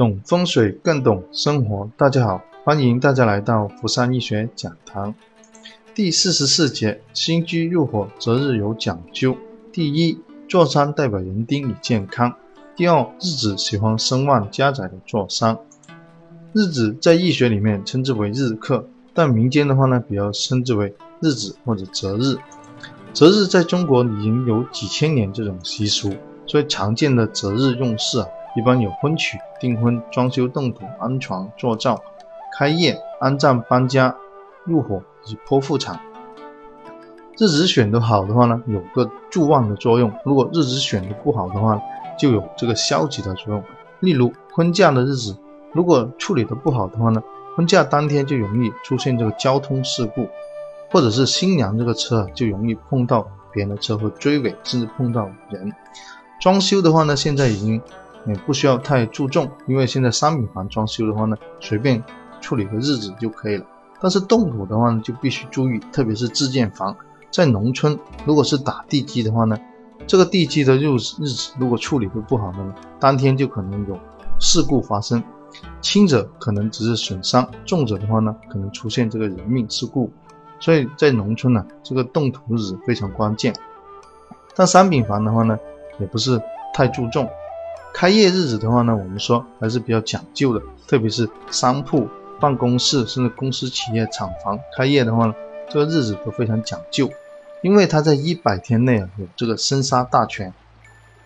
懂风水更懂生活，大家好，欢迎大家来到福山医学讲堂。第四十四节，新居入伙择日有讲究。第一，坐山代表人丁与健康。第二，日子喜欢声旺家宅的坐山。日子在易学里面称之为日克，但民间的话呢，比较称之为日子或者择日。择日在中国已经有几千年这种习俗，所以常见的择日用事啊。一般有婚娶、订婚、装修、动土、安床、做灶、开业、安葬、搬家、入伙以及剖腹产。日子选得好的话呢，有个助旺的作用；如果日子选得不好的话，就有这个消极的作用。例如婚嫁的日子，如果处理的不好的话呢，婚嫁当天就容易出现这个交通事故，或者是新娘这个车就容易碰到别人的车或追尾，甚至碰到人。装修的话呢，现在已经。也不需要太注重，因为现在商品房装修的话呢，随便处理个日子就可以了。但是动土的话呢，就必须注意，特别是自建房，在农村，如果是打地基的话呢，这个地基的日日子如果处理的不好的呢，当天就可能有事故发生，轻者可能只是损伤，重者的话呢，可能出现这个人命事故。所以在农村呢，这个动土日子非常关键。但商品房的话呢，也不是太注重。开业日子的话呢，我们说还是比较讲究的，特别是商铺、办公室甚至公司、企业、厂房开业的话呢，这个日子都非常讲究，因为它在一百天内啊有这个生杀大权。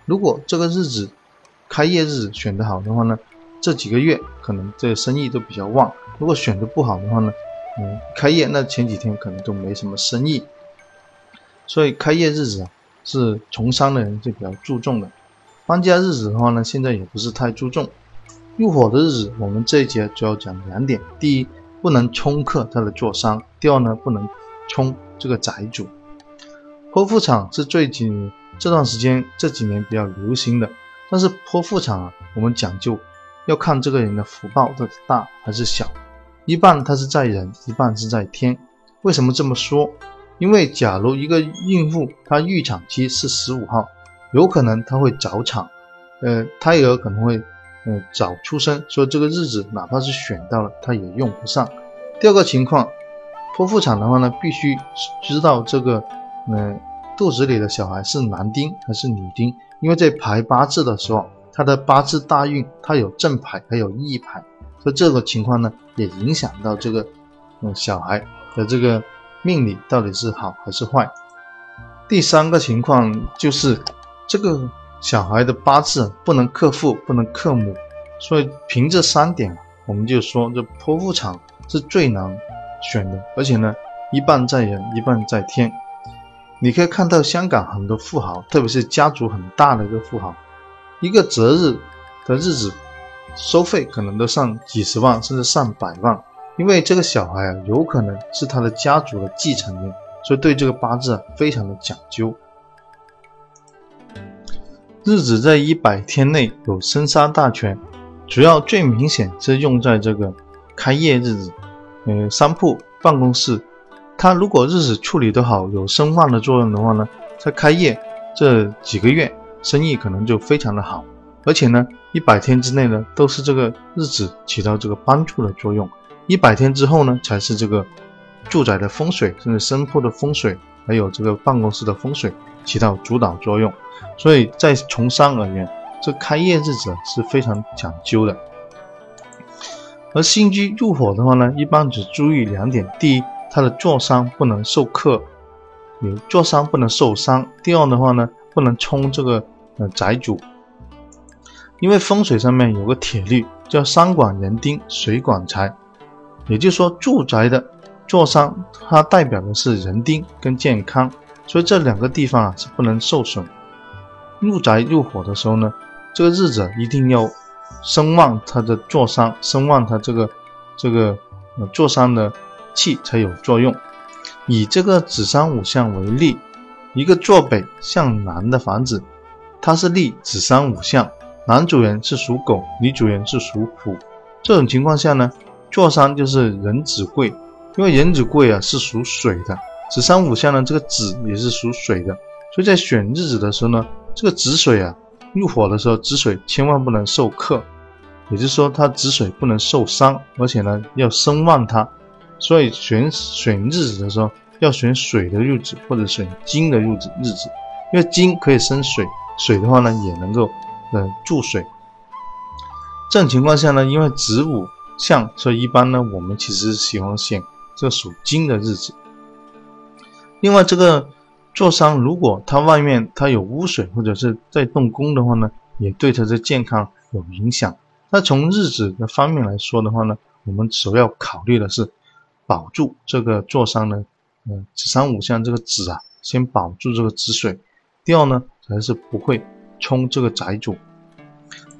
如果这个日子开业日子选得好的话呢，这几个月可能这个生意都比较旺；如果选得不好的话呢，嗯，开业那前几天可能都没什么生意。所以开业日子啊，是从商的人就比较注重的。搬家日子的话呢，现在也不是太注重。入伙的日子，我们这一节主要讲两点：第一，不能冲克他的坐商；第二呢，不能冲这个宅主。剖腹产是最近这段时间这几年比较流行的，但是剖腹产啊，我们讲究要看这个人的福报的大还是小，一半他是在人，一半是在天。为什么这么说？因为假如一个孕妇她预产期是十五号。有可能他会早产，呃，胎儿可能会，呃，早出生，所以这个日子哪怕是选到了，他也用不上。第二个情况，剖腹产的话呢，必须知道这个，呃，肚子里的小孩是男丁还是女丁，因为在排八字的时候，他的八字大运，他有正排还有逆排，所以这个情况呢，也影响到这个，嗯，小孩的这个命理到底是好还是坏。第三个情况就是。这个小孩的八字不能克父，不能克母，所以凭这三点，我们就说这剖腹产是最难选的，而且呢，一半在人，一半在天。你可以看到香港很多富豪，特别是家族很大的一个富豪，一个择日的日子，收费可能都上几十万，甚至上百万，因为这个小孩啊，有可能是他的家族的继承人，所以对这个八字啊，非常的讲究。日子在一百天内有生杀大权，主要最明显是用在这个开业日子，呃，商铺、办公室，它如果日子处理得好，有生旺的作用的话呢，在开业这几个月生意可能就非常的好，而且呢，一百天之内呢都是这个日子起到这个帮助的作用，一百天之后呢才是这个住宅的风水，甚至商铺的风水，还有这个办公室的风水起到主导作用。所以在从商而言，这开业日子是非常讲究的。而新居入伙的话呢，一般只注意两点：第一，它的坐商不能受克，有坐商不能受伤；第二的话呢，不能冲这个呃宅主。因为风水上面有个铁律，叫山管人丁，水管财，也就是说，住宅的坐商它代表的是人丁跟健康，所以这两个地方啊是不能受损。入宅入伙的时候呢，这个日子一定要声旺他的坐山，声旺他这个这个呃坐商的气才有作用。以这个子山五象为例，一个坐北向南的房子，它是立子山五象，男主人是属狗，女主人是属虎。这种情况下呢，坐山就是壬子贵，因为壬子贵啊是属水的，子山五象呢这个子也是属水的，所以在选日子的时候呢。这个子水啊，入火的时候，子水千万不能受克。也就是说它子水不能受伤，而且呢要生旺它，所以选选日子的时候要选水的日子或者选金的日子日子，因为金可以生水，水的话呢也能够呃注水。这种情况下呢，因为子午相，所以一般呢我们其实喜欢选这属金的日子。另外这个坐商如果它外面它有污水或者是在动工的话呢，也对它的健康有影响。那从日子的方面来说的话呢，我们首要考虑的是保住这个坐商呢，嗯，子山五向这个子啊，先保住这个子水。第二呢，才是不会冲这个宅主。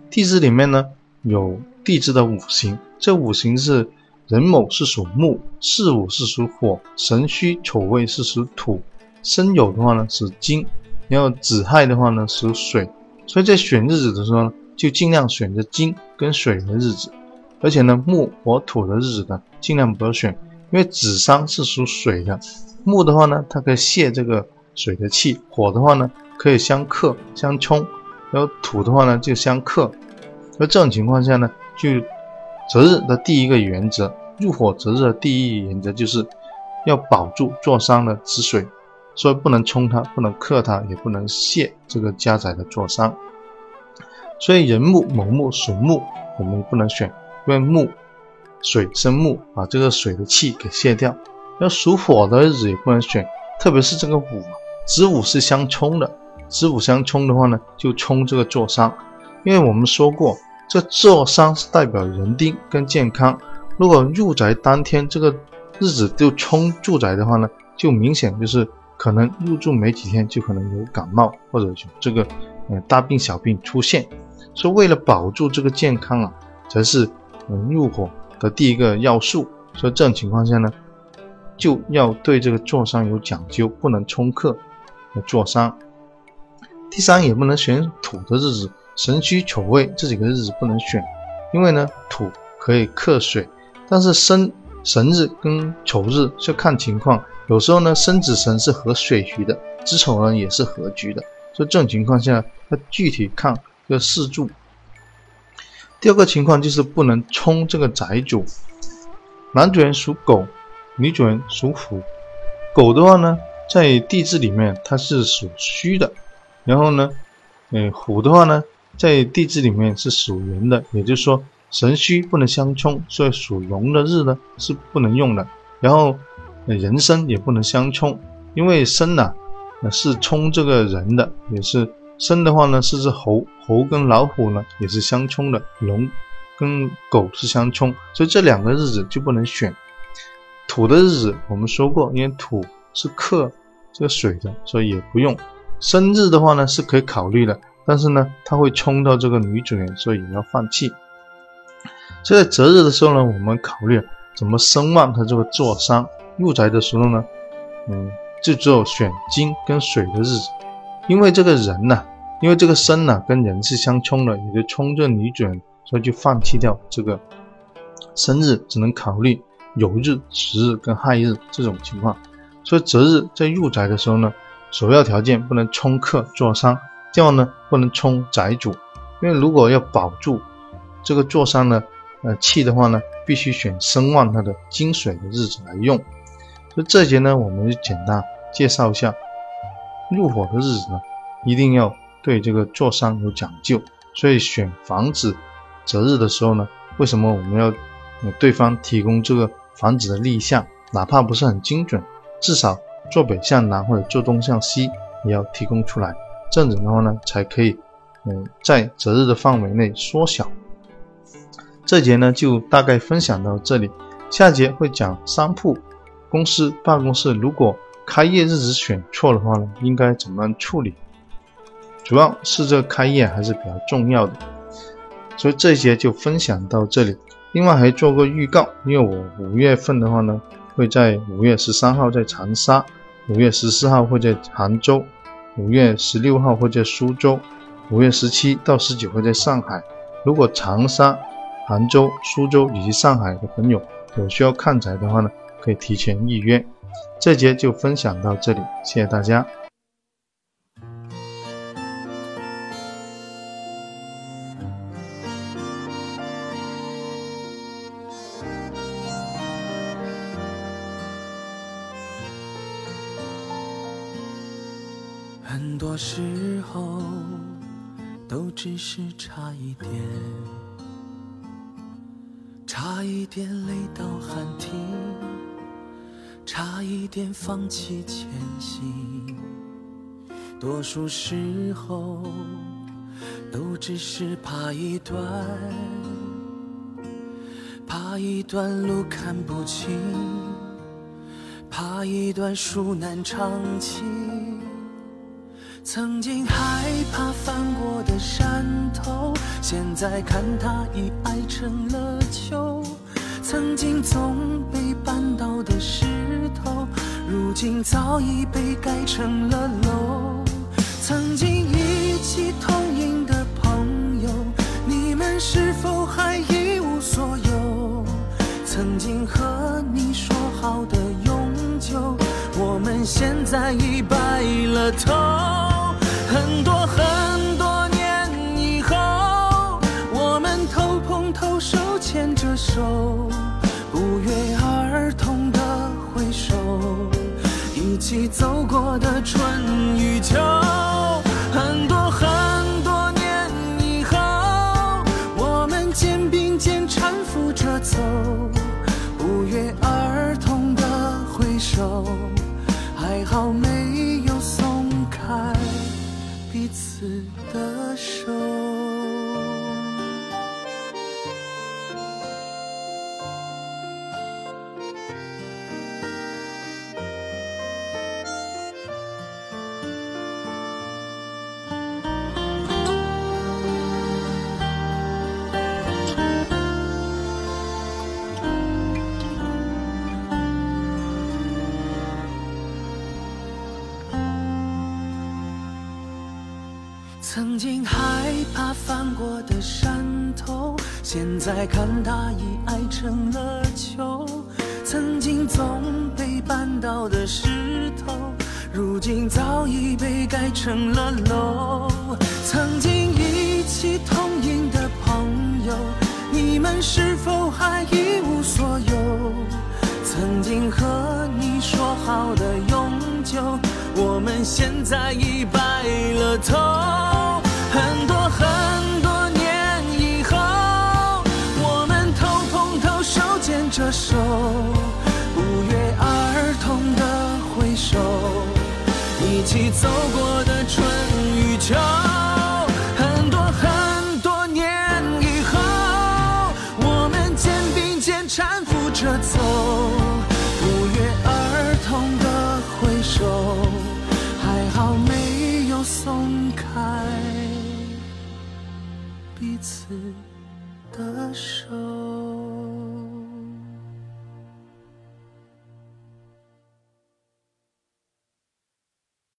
地支里面呢有地支的五行，这五行是壬卯是属木，巳午是属火，辰戌丑未是属土，申酉的话呢是金，然后子亥的话呢属水。所以在选日子的时候呢。就尽量选择金跟水的日子，而且呢木火土的日子呢尽量不要选，因为子商是属水的，木的话呢它可以泄这个水的气，火的话呢可以相克相冲，然后土的话呢就相克。那这种情况下呢，就择日的第一个原则，入火择日的第一原则就是要保住坐商的子水，所以不能冲它，不能克它，也不能泄这个家宅的坐商。所以，人木、某木属木，我们不能选，因为木水生木，把这个水的气给泄掉。要属火的日子也不能选，特别是这个午，子午是相冲的，子午相冲的话呢，就冲这个坐伤。因为我们说过，这坐伤是代表人丁跟健康。如果入宅当天这个日子就冲住宅的话呢，就明显就是可能入住没几天就可能有感冒或者有这个呃大病小病出现。说为了保住这个健康啊，才是嗯入伙的第一个要素。所以这种情况下呢，就要对这个坐商有讲究，不能冲克坐商。第三，也不能选土的日子，神戌丑未这几个日子不能选，因为呢土可以克水，但是生神日跟丑日就看情况，有时候呢生子神是合水局的，子丑呢也是合局的。所以这种情况下，它具体看。要四柱。第二个情况就是不能冲这个宅主，男主人属狗，女主人属虎。狗的话呢，在地支里面它是属虚的，然后呢，呃，虎的话呢，在地支里面是属人的，也就是说神虚不能相冲，所以属龙的日呢是不能用的。然后人生也不能相冲，因为生呢，是冲这个人的，也是。生的话呢，是只猴，猴跟老虎呢也是相冲的，龙跟狗是相冲，所以这两个日子就不能选。土的日子我们说过，因为土是克这个水的，所以也不用。生日的话呢是可以考虑的，但是呢它会冲到这个女主人，所以也要放弃。所以在择日的时候呢，我们考虑怎么声望他这个坐商入宅的时候呢，嗯，就只有选金跟水的日子。因为这个人呢，因为这个生呢跟人是相冲的，也就冲着女主人，所以就放弃掉这个生日，只能考虑酉日、时日跟亥日这种情况。所以择日在入宅的时候呢，首要条件不能冲克坐伤，第二呢不能冲宅主。因为如果要保住这个坐伤呢呃气的话呢，必须选生旺它的金水的日子来用。所以这节呢，我们就简单介绍一下。入伙的日子呢，一定要对这个坐商有讲究。所以选房子择日的时候呢，为什么我们要对方提供这个房子的立项？哪怕不是很精准，至少坐北向南或者坐东向西也要提供出来。这样子的话呢，才可以嗯在择日的范围内缩小。这节呢就大概分享到这里，下节会讲商铺、公司、办公室如果。开业日子选错的话呢，应该怎么样处理？主要是这个开业还是比较重要的，所以这一节就分享到这里。另外还做个预告，因为我五月份的话呢，会在五月十三号在长沙，五月十四号会在杭州，五月十六号会在苏州，五月十七到十九会在上海。如果长沙、杭州、苏州以及上海的朋友有需要看宅的话呢，可以提前预约。这节就分享到这里，谢谢大家。很多时候都只是差一点，差一点累到喊停。差一点放弃前行。多数时候都只是怕一段，怕一段路看不清，怕一段树难长青。曾经害怕翻过的山头，现在看它已矮成了丘。曾经总被绊倒的石，如今早已被盖成了楼。曾经一起同饮的朋友，你们是否还一无所有？曾经和你说好的永久，我们现在已白了头。很多很多年以后，我们头碰头，手牵着手，不约而同的挥手，一起走过的春与秋。很多很多年以后，我们肩并肩搀扶着走，不约而同的挥手，还好没有松开。彼此曾经害怕翻过的山头，现在看它已矮成了丘。曾经总被绊倒的石头，如今早已被盖成了楼。曾经一起同饮的朋友，你们是否还一无所有？曾经和你说好的永久，我们现在已白了头。起走过的春与秋。很多很多年以后，我们肩并肩搀扶着走，不约而同的回首，还好没有松开。彼此。